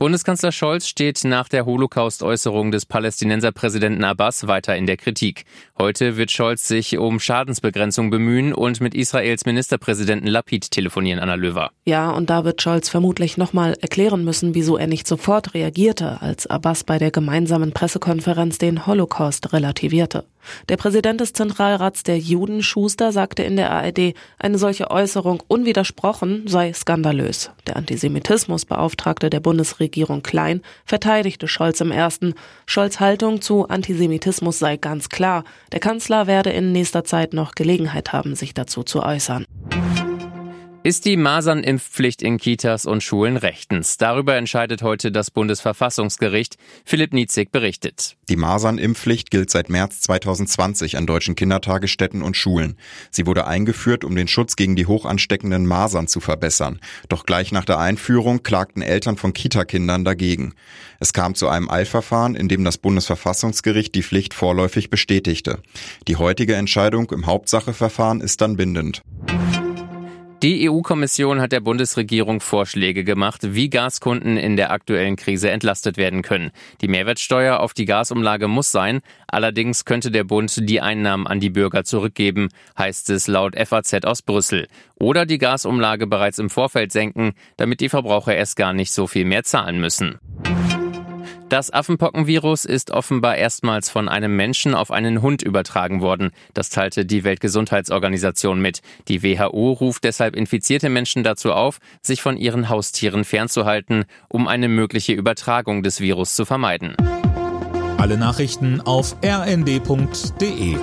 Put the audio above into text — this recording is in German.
Bundeskanzler Scholz steht nach der Holocaust-Äußerung des Palästinenserpräsidenten Abbas weiter in der Kritik. Heute wird Scholz sich um Schadensbegrenzung bemühen und mit Israels Ministerpräsidenten Lapid telefonieren, Anna Löwer. Ja, und da wird Scholz vermutlich nochmal erklären müssen, wieso er nicht sofort reagierte, als Abbas bei der gemeinsamen Pressekonferenz den Holocaust relativierte. Der Präsident des Zentralrats der Juden, Schuster, sagte in der ARD, eine solche Äußerung unwidersprochen sei skandalös. Der Antisemitismusbeauftragte der Bundesregierung Klein verteidigte Scholz im ersten. Scholz Haltung zu Antisemitismus sei ganz klar. Der Kanzler werde in nächster Zeit noch Gelegenheit haben, sich dazu zu äußern. Ist die Masernimpfpflicht in Kitas und Schulen rechtens? Darüber entscheidet heute das Bundesverfassungsgericht. Philipp Nietzig berichtet. Die Masernimpfpflicht gilt seit März 2020 an deutschen Kindertagesstätten und Schulen. Sie wurde eingeführt, um den Schutz gegen die hochansteckenden Masern zu verbessern. Doch gleich nach der Einführung klagten Eltern von Kitakindern dagegen. Es kam zu einem Eilverfahren, in dem das Bundesverfassungsgericht die Pflicht vorläufig bestätigte. Die heutige Entscheidung im Hauptsacheverfahren ist dann bindend. Die EU-Kommission hat der Bundesregierung Vorschläge gemacht, wie Gaskunden in der aktuellen Krise entlastet werden können. Die Mehrwertsteuer auf die Gasumlage muss sein, allerdings könnte der Bund die Einnahmen an die Bürger zurückgeben, heißt es laut FAZ aus Brüssel. Oder die Gasumlage bereits im Vorfeld senken, damit die Verbraucher erst gar nicht so viel mehr zahlen müssen. Das Affenpockenvirus ist offenbar erstmals von einem Menschen auf einen Hund übertragen worden. Das teilte die Weltgesundheitsorganisation mit. Die WHO ruft deshalb infizierte Menschen dazu auf, sich von ihren Haustieren fernzuhalten, um eine mögliche Übertragung des Virus zu vermeiden. Alle Nachrichten auf rnd.de